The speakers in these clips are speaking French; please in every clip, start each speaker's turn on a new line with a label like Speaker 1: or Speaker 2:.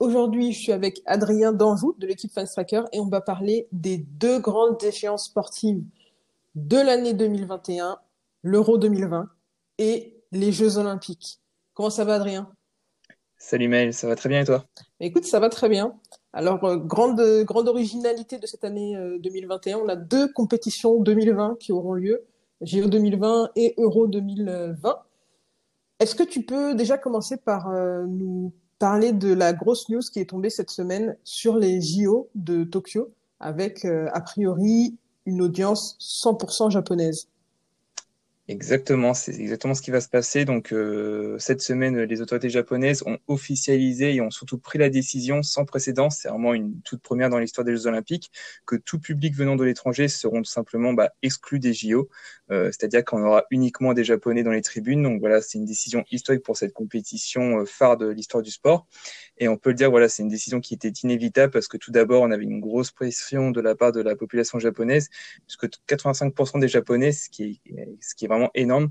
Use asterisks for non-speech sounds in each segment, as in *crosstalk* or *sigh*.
Speaker 1: Aujourd'hui, je suis avec Adrien Danjou de l'équipe Fan Striker et on va parler des deux grandes échéances sportives de l'année 2021, l'Euro 2020 et les Jeux Olympiques. Comment ça va, Adrien?
Speaker 2: Salut Maël, ça va très bien et toi?
Speaker 1: Écoute, ça va très bien. Alors, euh, grande, grande originalité de cette année 2021, euh, on a deux compétitions 2020 qui auront lieu, JO 2020 et Euro 2020. Est-ce que tu peux déjà commencer par euh, nous parler de la grosse news qui est tombée cette semaine sur les JO de Tokyo, avec a priori une audience 100% japonaise
Speaker 2: Exactement, c'est exactement ce qui va se passer. Donc euh, cette semaine, les autorités japonaises ont officialisé et ont surtout pris la décision sans précédent, c'est vraiment une toute première dans l'histoire des Jeux Olympiques, que tout public venant de l'étranger seront tout simplement bah, exclus des JO. Euh, c'est-à-dire qu'on aura uniquement des Japonais dans les tribunes. Donc voilà, c'est une décision historique pour cette compétition euh, phare de l'histoire du sport. Et on peut le dire, voilà, c'est une décision qui était inévitable parce que tout d'abord, on avait une grosse pression de la part de la population japonaise, puisque 85% des Japonais, ce qui est, ce qui est vraiment énorme,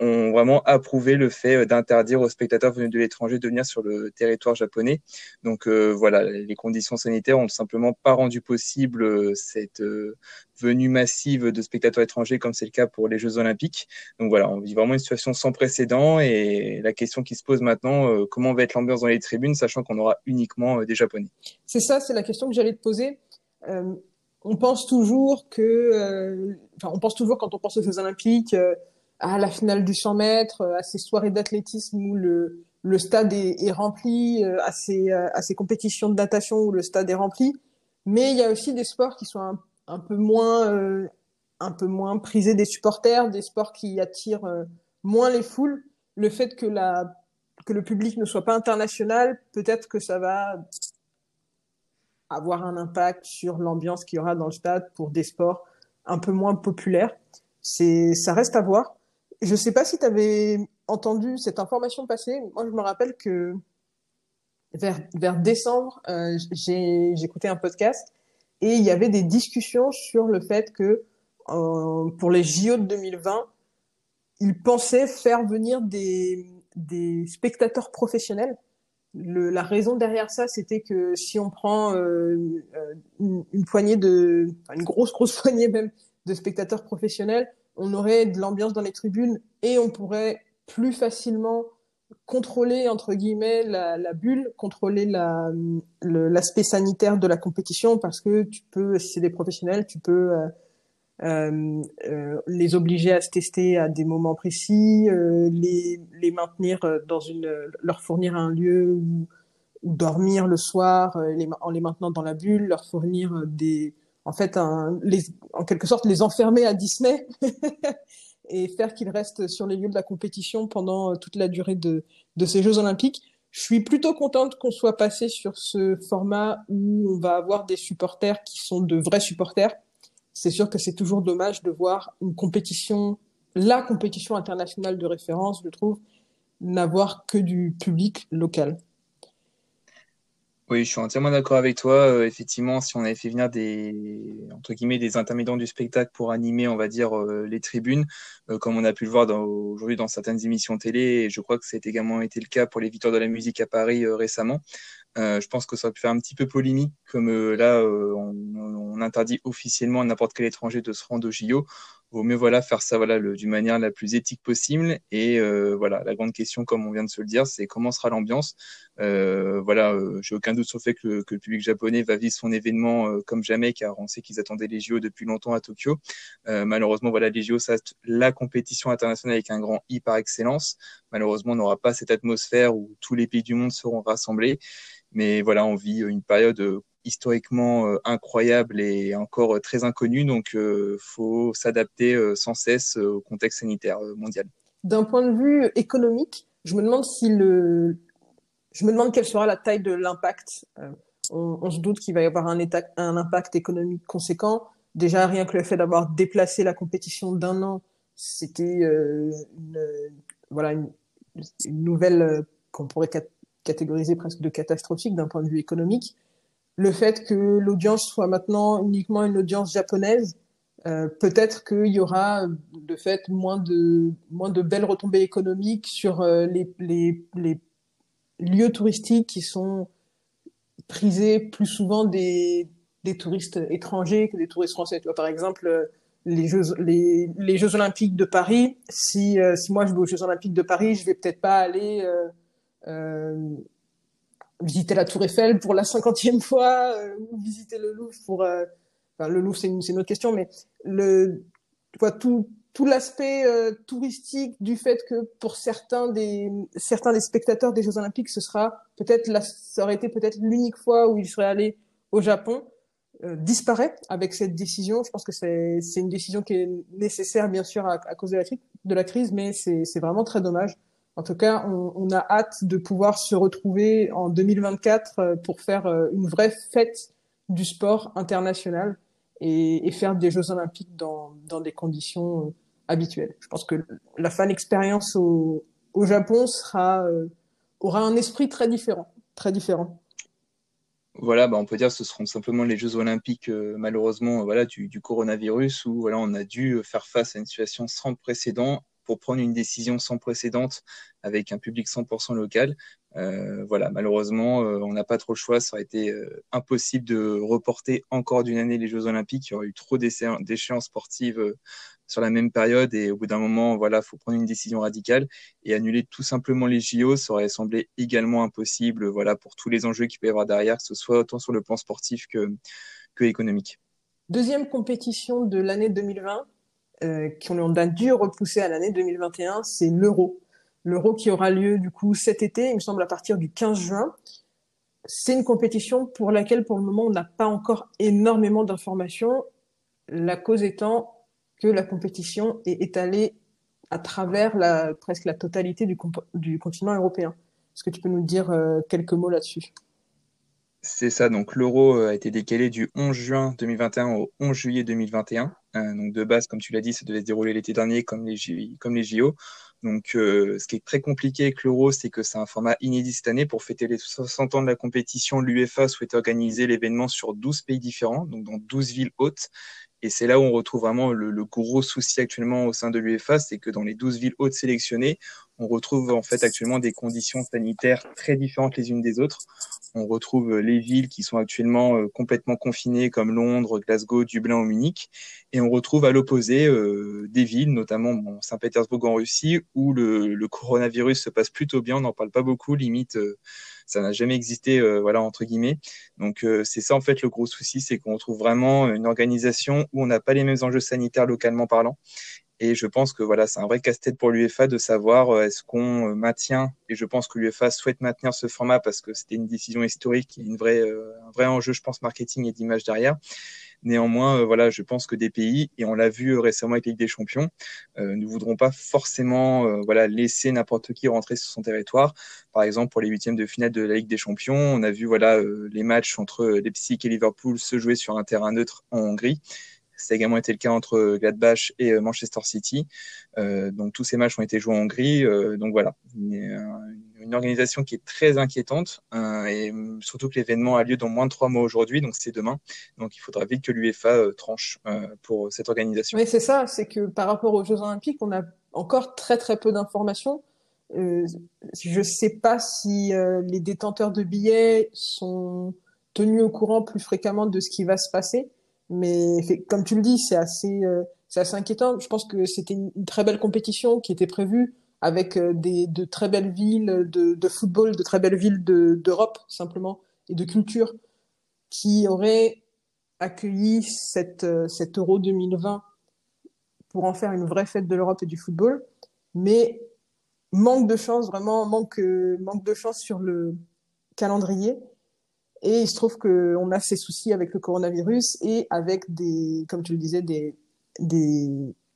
Speaker 2: ont vraiment approuvé le fait euh, d'interdire aux spectateurs venus de l'étranger de venir sur le territoire japonais. Donc euh, voilà, les conditions sanitaires ont simplement pas rendu possible euh, cette venue massive de spectateurs étrangers comme c'est le cas pour les Jeux Olympiques. Donc voilà, on vit vraiment une situation sans précédent et la question qui se pose maintenant, comment va être l'ambiance dans les tribunes, sachant qu'on aura uniquement des Japonais.
Speaker 1: C'est ça, c'est la question que j'allais te poser. On pense toujours que, enfin, on pense toujours quand on pense aux Jeux Olympiques à la finale du 100 mètres, euh, à ces soirées d'athlétisme où le, le stade est, est rempli, euh, à ces, euh, à ces compétitions de natation où le stade est rempli. Mais il y a aussi des sports qui sont un, un peu moins, un peu moins prisés des supporters, des sports qui attirent moins les foules. Le fait que la, que le public ne soit pas international, peut-être que ça va avoir un impact sur l'ambiance qu'il y aura dans le stade pour des sports un peu moins populaires. C'est, ça reste à voir. Je ne sais pas si tu avais entendu cette information passer. Moi, je me rappelle que vers, vers décembre, euh, j'ai écouté un podcast et il y avait des discussions sur le fait que euh, pour les JO de 2020, ils pensaient faire venir des, des spectateurs professionnels. Le, la raison derrière ça, c'était que si on prend euh, euh une, une, poignée de, une grosse grosse *laughs* poignée même de spectateurs professionnels, on aurait de l'ambiance dans les tribunes et on pourrait plus facilement contrôler entre guillemets la, la bulle, contrôler la l'aspect sanitaire de la compétition parce que tu peux, si c'est des professionnels, tu peux euh, les obliger à se tester à des moments précis, euh, les, les maintenir dans une, leur fournir un lieu où, où dormir le soir, les, en les maintenant dans la bulle, leur fournir des en fait, un, les, en quelque sorte, les enfermer à Disney *laughs* et faire qu'ils restent sur les lieux de la compétition pendant euh, toute la durée de, de ces Jeux Olympiques. Je suis plutôt contente qu'on soit passé sur ce format où on va avoir des supporters qui sont de vrais supporters. C'est sûr que c'est toujours dommage de voir une compétition, la compétition internationale de référence, je trouve, n'avoir que du public local.
Speaker 2: Oui, je suis entièrement d'accord avec toi. Euh, effectivement, si on avait fait venir des entre guillemets des intermédiaires du spectacle pour animer, on va dire euh, les tribunes, euh, comme on a pu le voir aujourd'hui dans certaines émissions télé, et je crois que c'est également été le cas pour les Victoires de la musique à Paris récemment. Je pense que ça aurait faire un petit peu polémique, comme là on, on, interdit officiellement à n'importe quel étranger de se rendre au JO vaut mieux voilà faire ça voilà d'une manière la plus éthique possible. Et euh, voilà la grande question comme on vient de se le dire c'est comment sera l'ambiance. Euh, voilà euh, j'ai aucun doute sur le fait que, que, le public japonais va vivre son événement euh, comme jamais car on sait qu'ils attendaient les JO depuis longtemps à Tokyo. Euh, malheureusement voilà les JO ça la compétition internationale avec un grand I par excellence malheureusement on n'aura pas cette atmosphère où tous les pays du monde seront rassemblés mais voilà on vit une période historiquement euh, incroyable et encore euh, très inconnu, donc euh, faut s'adapter sans cesse au contexte sanitaire mondial.
Speaker 1: D'un point de vue économique, je me demande si le, je me demande quelle sera la taille de l'impact. On, se doute qu'il va y avoir un, impact économique conséquent. déjà rien que le fait d'avoir déplacé la compétition d'un an, c'était euh, une, voilà une, nouvelle euh, qu'on pourrait catégoriser presque de catastrophique d'un point de vue économique. Le fait que l'audience soit maintenant uniquement une audience japonaise, euh, peut-être qu'il y aura de fait moins de moins de belles retombées économiques sur euh, les lieux touristiques qui sont prisés plus souvent des, des touristes étrangers que des touristes français. Tu vois, par exemple, les Jeux, les, les Jeux Olympiques de Paris, si, euh, si moi je vais aux Jeux Olympiques de Paris, je vais peut-être pas aller euh, euh, visiter la Tour Eiffel pour la cinquantième *laughs* fois euh, ou visiter le Louvre pour. Euh, enfin, le Louvre, c'est une, une, autre question, mais le, vois, tout, tout l'aspect touristique du fait que pour certains des, certains des spectateurs des Jeux Olympiques, ce sera peut-être, ça aurait été peut-être l'unique fois où ils seraient allés au Japon euh, disparaît avec cette décision. Je pense que c'est une décision qui est nécessaire, bien sûr, à, cause de la, de la crise, mais c'est vraiment très dommage. En tout cas, on, on, a hâte de pouvoir se retrouver en 2024 euh, pour faire euh, une vraie fête du sport international et, et faire des Jeux olympiques dans, dans des conditions habituelles. Je pense que la fan expérience au, au Japon sera aura un esprit très différent, très différent
Speaker 2: voilà, bah on peut dire que ce seront simplement les Jeux Olympiques, euh, malheureusement, euh, voilà, du, coronavirus, où voilà, on a dû faire face à une situation sans précédent pour prendre une décision sans précédente avec un public 100% local. Euh, voilà, malheureusement, euh, on n'a pas trop le choix. Ça aurait été euh, impossible de reporter encore d'une année les Jeux Olympiques. Il y aurait eu trop d'échéances sportives euh, sur la même période et au bout d'un moment, voilà, faut prendre une décision radicale et annuler tout simplement les JO. Ça aurait semblé également impossible, voilà, pour tous les enjeux qu'il peut y avoir derrière, que ce soit autant sur le plan sportif que, que économique.
Speaker 1: Deuxième compétition de l'année 2020, euh, qu'on a dû repousser à l'année 2021, c'est l'Euro. L'Euro qui aura lieu du coup cet été, il me semble à partir du 15 juin. C'est une compétition pour laquelle pour le moment on n'a pas encore énormément d'informations. La cause étant que la compétition est étalée à travers la, presque la totalité du, du continent européen. Est-ce que tu peux nous dire euh, quelques mots là-dessus?
Speaker 2: C'est ça, donc l'euro euh, a été décalé du 11 juin 2021 au 11 juillet 2021. Euh, donc de base, comme tu l'as dit, ça devait se dérouler l'été dernier comme les, JO. Donc ce qui est très compliqué avec l'euro, c'est que c'est un format inédit cette année. Pour fêter les 60 ans de la compétition, l'UEFA souhaite organiser l'événement sur 12 pays différents, donc dans 12 villes hautes. Et c'est là où on retrouve vraiment le, gros souci actuellement au sein de l'UEFA, c'est que dans les 12 villes hautes sélectionnées, on retrouve en fait actuellement des conditions sanitaires très différentes les unes des autres. On retrouve les villes qui sont actuellement euh, complètement confinées comme Londres, Glasgow, Dublin ou Munich. Et on retrouve à l'opposé euh, des villes, notamment Saint-Pétersbourg en Russie, où le, coronavirus se passe plutôt bien. On n'en parle pas beaucoup, limite. Euh, ça n'a jamais existé, euh, voilà entre guillemets. Donc euh, c'est ça en fait le gros souci, c'est qu'on trouve vraiment une organisation où on n'a pas les mêmes enjeux sanitaires localement parlant. Et je pense que voilà, c'est un vrai casse-tête pour l'UEFA de savoir euh, est-ce qu'on maintient, et je pense que l'UEFA souhaite maintenir ce format parce que c'était une décision historique, a une vraie, un vrai enjeu, je pense, marketing et d'image derrière. Néanmoins, euh, voilà, je pense que des pays, et on l'a vu euh, récemment avec Ligue des Champions, euh, ne voudront pas forcément voilà, laisser n'importe qui rentrer sur son territoire. Par exemple, pour les huitièmes de finale de la Ligue des Champions, on a vu voilà, les matchs entre Leipzig et Liverpool se jouer sur un terrain neutre en Hongrie. Ça a également été le cas entre Gladbach et Manchester City. Euh, donc tous ces matchs ont été joués en Hongrie. Euh, donc voilà, une, organisation qui est très inquiétante euh, et surtout que l'événement a lieu dans moins de trois mois aujourd'hui, donc c'est demain. Donc il faudra vite que l'UEFA tranche pour cette organisation.
Speaker 1: Oui, c'est ça, c'est que par rapport aux Jeux Olympiques, on a encore très très peu d'informations. Euh, je sais pas si les détenteurs de billets sont tenus au courant plus fréquemment de ce qui va se passer. Mais comme tu le dis, c'est assez, c'est assez inquiétant. Je pense que c'était une, très belle compétition qui était prévue avec euh, des, de très belles villes de, de football, de très belles villes d'Europe simplement et de culture qui auraient accueilli cette, euh, cet Euro 2020 pour en faire une vraie fête de l'Europe et du football. Mais manque de chance, vraiment manque, manque de chance sur le calendrier. Et il se trouve qu'on a ces soucis avec le coronavirus et avec des, comme tu le disais, des,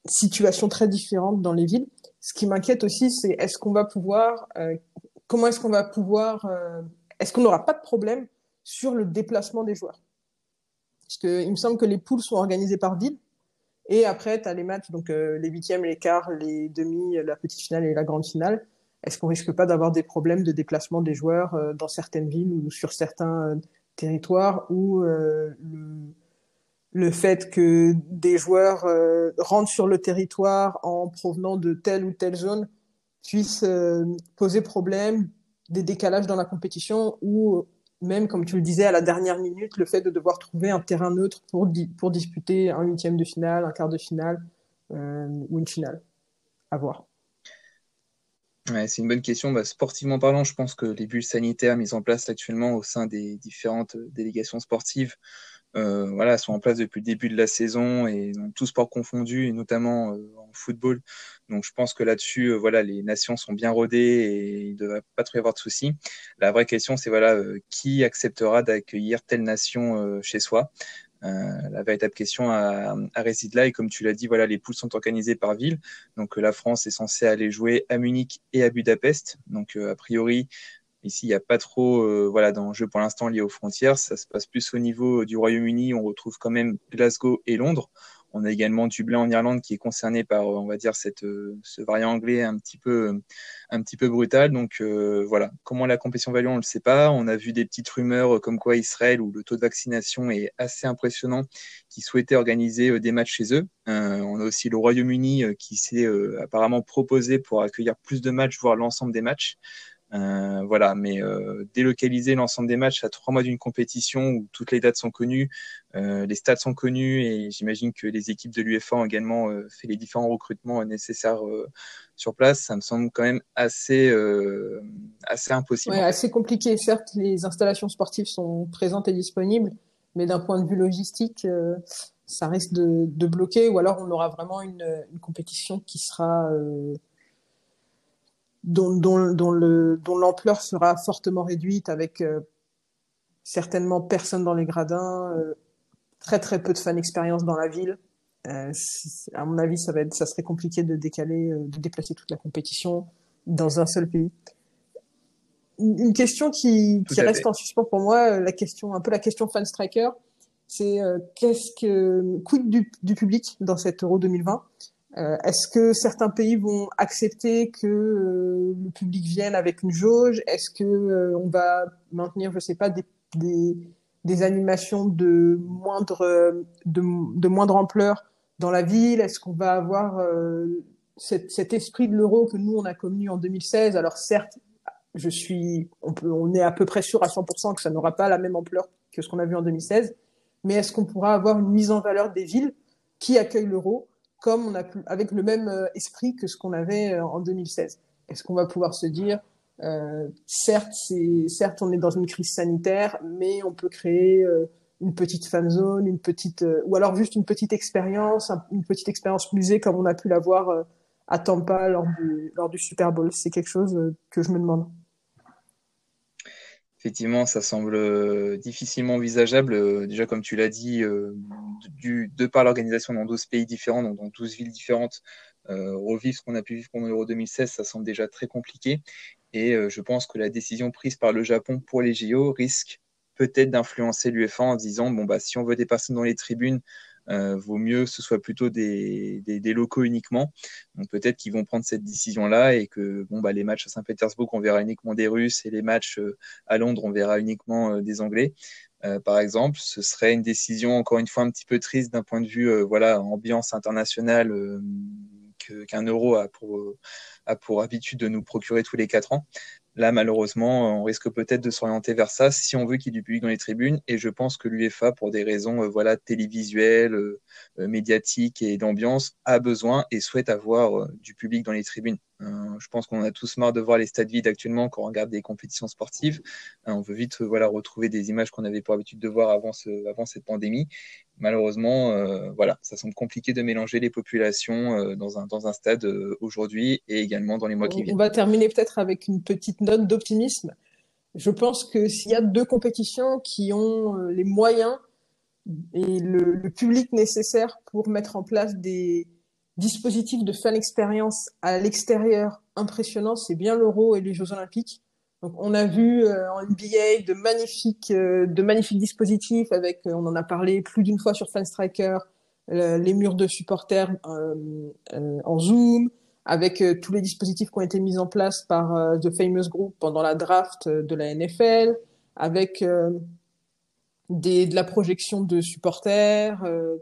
Speaker 1: situations très différentes dans les villes. Ce qui m'inquiète aussi, c'est est-ce qu'on va pouvoir, euh, comment est-ce qu'on va pouvoir, euh, est-ce qu'on n'aura pas de problème sur le déplacement des joueurs? Parce que il me semble que les poules sont organisées par ville. Et après, tu as les matchs, donc euh, les huitièmes, les quarts, les demi, la petite finale et la grande finale. Est-ce qu'on risque pas d'avoir des problèmes de déplacement des joueurs euh, dans certaines villes ou sur certains euh, territoires où le, le fait que des joueurs rentrent sur le territoire en provenant de telle ou telle zone puisse poser problème, des décalages dans la compétition ou même, comme tu le disais, à la dernière minute, le fait de devoir trouver un terrain neutre pour, pour disputer un huitième de finale, un quart de finale euh, ou une finale. À voir.
Speaker 2: C'est une bonne question. Bah, sportivement parlant, je pense que les bulles sanitaires mises en place actuellement au sein des différentes délégations sportives euh, voilà, sont en place depuis le début de la saison et dans tout sport confondu, et notamment euh, en football. Donc je pense que là-dessus, euh, voilà, les nations sont bien rodées et il ne devrait pas trop y avoir de soucis. La vraie question, c'est voilà, euh, qui acceptera d'accueillir telle nation chez soi? La véritable question à, à réside là et comme tu l'as dit, voilà, les poules sont organisées par ville. Donc la France est censée aller jouer à Munich et à Budapest. Donc a priori, Ici, il n'y a pas trop euh, voilà, d'enjeux pour l'instant liés aux frontières. Ça se passe plus au niveau du Royaume-Uni. On retrouve quand même Glasgow et Londres. On a également Dublin en Irlande qui est concerné par, on va dire, cette, euh, ce variant anglais un petit peu, un petit peu brutal. Donc euh, voilà, comment la compétition va on ne le sait pas. On a vu des petites rumeurs comme quoi Israël, où le taux de vaccination est assez impressionnant, qui souhaitait organiser des matchs chez eux. on a aussi le Royaume-Uni qui s'est apparemment proposé pour accueillir plus de matchs, voire l'ensemble des matchs. Euh, voilà, mais euh, délocaliser l'ensemble des matchs à trois mois d'une compétition où toutes les dates sont connues, euh, les stades sont connus et j'imagine que les équipes de l'UEFA ont également fait les différents recrutements nécessaires sur place. Ça me semble quand même assez assez impossible.
Speaker 1: Ouais, assez compliqué. Certes, les installations sportives sont présentes et disponibles, mais d'un point de vue logistique, ça risque de, de, bloquer ou alors on aura vraiment une, une compétition qui sera dont, dont, dont le, dont l'ampleur sera fortement réduite avec euh, certainement personne dans les gradins, euh, très très peu de fan expérience dans la ville. Euh, à mon avis, ça va être, ça serait compliqué de décaler, euh, de déplacer toute la compétition dans un seul pays. Une question qui, qui reste en suspens pour moi, la question, un peu la question fan striker, c'est qu'est-ce que quid du, du public dans cet Euro 2020 euh, est-ce que certains pays vont accepter que euh, le public vienne avec une jauge? Est-ce que euh, on va maintenir, je sais pas, des, animations de moindre ampleur dans la ville? Est-ce qu'on va avoir cet, esprit de l'euro que nous on a connu en 2016 Alors certes, on, peut, on est à peu près sûr à 100% que ça n'aura pas la même ampleur que ce qu'on a vu en 2016. Mais est-ce qu'on pourra avoir une mise en valeur des villes qui accueillent l'euro? Comme on a avec le même euh, esprit que ce qu'on avait euh, en 2016. Est-ce qu'on va pouvoir se dire, euh, certes, certes, on est dans une crise sanitaire, mais on peut créer euh, une petite fan zone, une petite, ou alors juste une petite expérience, une petite expérience musée comme on a pu l'avoir à Tampa lors du, lors du Super Bowl. C'est quelque chose que je me demande.
Speaker 2: Effectivement, ça semble euh, difficilement envisageable. Euh, déjà, comme tu l'as dit, euh, de par l'organisation dans 12 pays différents, donc dans 12 villes différentes, revivre ce qu'on a pu vivre pendant l'Euro 2016, ça semble déjà très compliqué. Et je pense que la décision prise par le Japon pour les JO risque peut-être d'influencer l'UEFA en disant bon bah si on veut des personnes dans les tribunes, vaut mieux que ce soit plutôt des, locaux uniquement. Donc peut-être qu'ils vont prendre cette décision-là et que bon bah les matchs à Saint-Pétersbourg on verra uniquement des Russes et les matchs euh, à Londres on verra uniquement euh, des Anglais. Euh, par exemple, ce serait une décision encore une fois un petit peu triste d'un point de vue euh, voilà ambiance internationale qu'un euro a pour habitude de nous procurer tous les quatre ans. Là, malheureusement, on risque peut-être de s'orienter vers ça si on veut qu'il y ait du public dans les tribunes. Et je pense que l'UEFA, pour des raisons euh, voilà télévisuelles, euh, euh, médiatiques et d'ambiance, a besoin et souhaite avoir du public dans les tribunes. Je pense qu'on a tous marre de voir les stades vides actuellement quand on regarde des compétitions sportives. on veut vite voilà retrouver des images qu'on avait pour habitude de voir avant, ce, avant cette pandémie malheureusement, euh, voilà, ça semble compliqué de mélanger les populations euh, dans, un, dans un stade euh, aujourd'hui et également dans les mois qui viennent.
Speaker 1: On va terminer peut-être avec une petite note d'optimisme. Je pense que s'il y a deux compétitions qui ont les moyens et le, le, public nécessaire pour mettre en place des dispositifs de fan expérience à l'extérieur impressionnants, c'est bien l'Euro et les Jeux Olympiques. Donc, on a vu en NBA de magnifiques, de magnifiques dispositifs avec, on en a parlé plus d'une fois sur Fanstriker, les murs de supporters en Zoom, avec tous les dispositifs qui ont été mis en place par The Famous Group pendant la draft de la NFL, avec de la projection de supporters, euh,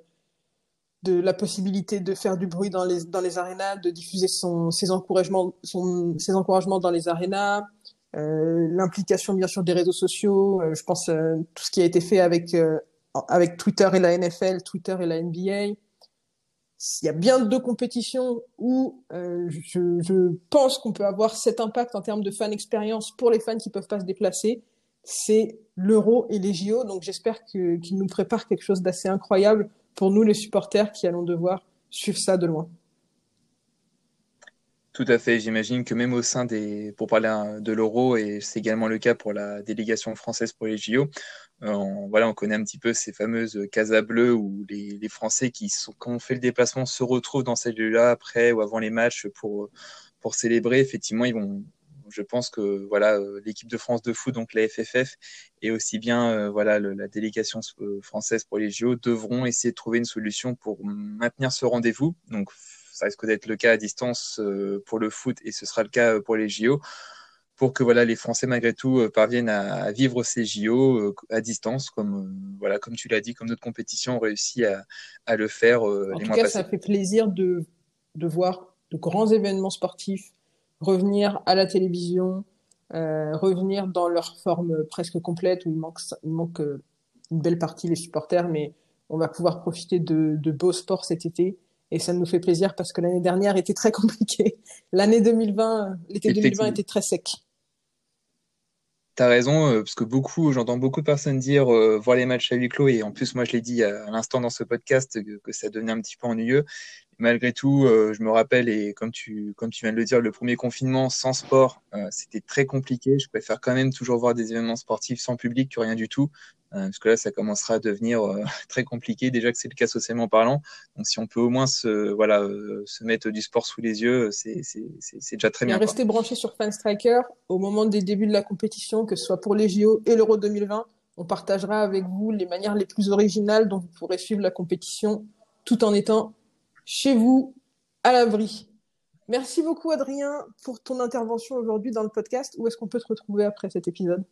Speaker 1: de la possibilité de faire du bruit dans les, dans les arénas, de diffuser ses, encouragements, dans les arénas, euh, l'implication bien sûr des réseaux sociaux, euh, je pense euh, tout ce qui a été fait avec, avec Twitter et la NFL, Twitter et la NBA. Il y a bien deux compétitions où je, pense qu'on peut avoir cet impact en termes de fan expérience pour les fans qui peuvent pas se déplacer c'est l'Euro et les JO. Donc j'espère qu'ils nous préparent quelque chose d'assez incroyable pour nous les supporters qui allons devoir suivre ça de loin.
Speaker 2: Tout à fait. J'imagine que même au sein des, pour parler de l'euro, et c'est également le cas pour la délégation française pour les JO, euh, on, voilà, on connaît un petit peu ces fameuses casas bleues où les, Français qui sont, quand on fait le déplacement se retrouvent dans ces lieux-là après ou avant les matchs pour, pour célébrer. Effectivement, ils vont, je pense que voilà euh, l'équipe de France de foot, donc la FFF, et aussi bien euh, voilà la délégation euh, française pour les JO devront essayer de trouver une solution pour maintenir ce rendez-vous. Donc ça risque d'être le cas à distance pour le foot et ce sera le cas pour les JO pour que voilà les Français malgré tout parviennent à, vivre ces JO à distance comme voilà comme tu l'as dit comme notre compétition ont réussi à, à le faire
Speaker 1: en tout cas ça fait plaisir de de voir de grands événements sportifs revenir à la télévision, euh, revenir dans leur forme presque complète où il manque, il manque euh, une belle partie les supporters, mais on va pouvoir profiter de, de beaux sports cet été. Et ça nous fait plaisir parce que l'année dernière était très *laughs* compliquée. L'année 2020, l'été 2020 était très sec.
Speaker 2: T'as raison, euh, parce que beaucoup, j'entends beaucoup de personnes dire euh, voir les matchs à huis clos, et en plus, moi, je l'ai dit à, l'instant dans ce podcast que, que, ça devenait un petit peu ennuyeux malgré tout, euh, je me rappelle, et comme tu, comme tu viens de le dire, le premier confinement sans sport, euh, c'était très compliqué. Je préfère quand même toujours voir des événements sportifs sans public que rien du tout, euh, parce que là, ça commencera à devenir *laughs* très compliqué. Déjà que c'est le cas socialement parlant. Donc, si on peut au moins se, voilà, se mettre du sport sous les yeux, c'est, déjà très bien.
Speaker 1: Restez branché sur Fanstriker au moment des débuts de la compétition, que ce soit pour les JO et l'Euro 2020. On partagera avec vous les manières les plus originales dont vous pourrez suivre la compétition tout en étant chez vous, à l'abri. Merci beaucoup, Adrien, pour ton intervention aujourd'hui dans le podcast. Où est-ce qu'on peut te retrouver après cet épisode?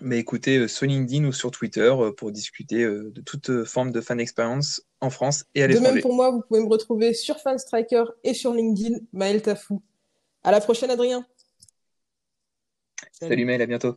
Speaker 2: Mais écoutez, euh, sur LinkedIn ou sur Twitter euh, pour discuter euh, de toute forme de fan expérience en France et à l'étranger.
Speaker 1: De même pour moi, vous pouvez me retrouver sur Fanstriker et sur LinkedIn, Maël Tafou. À la prochaine, Adrien.
Speaker 2: Salut, Salut Maël, à bientôt.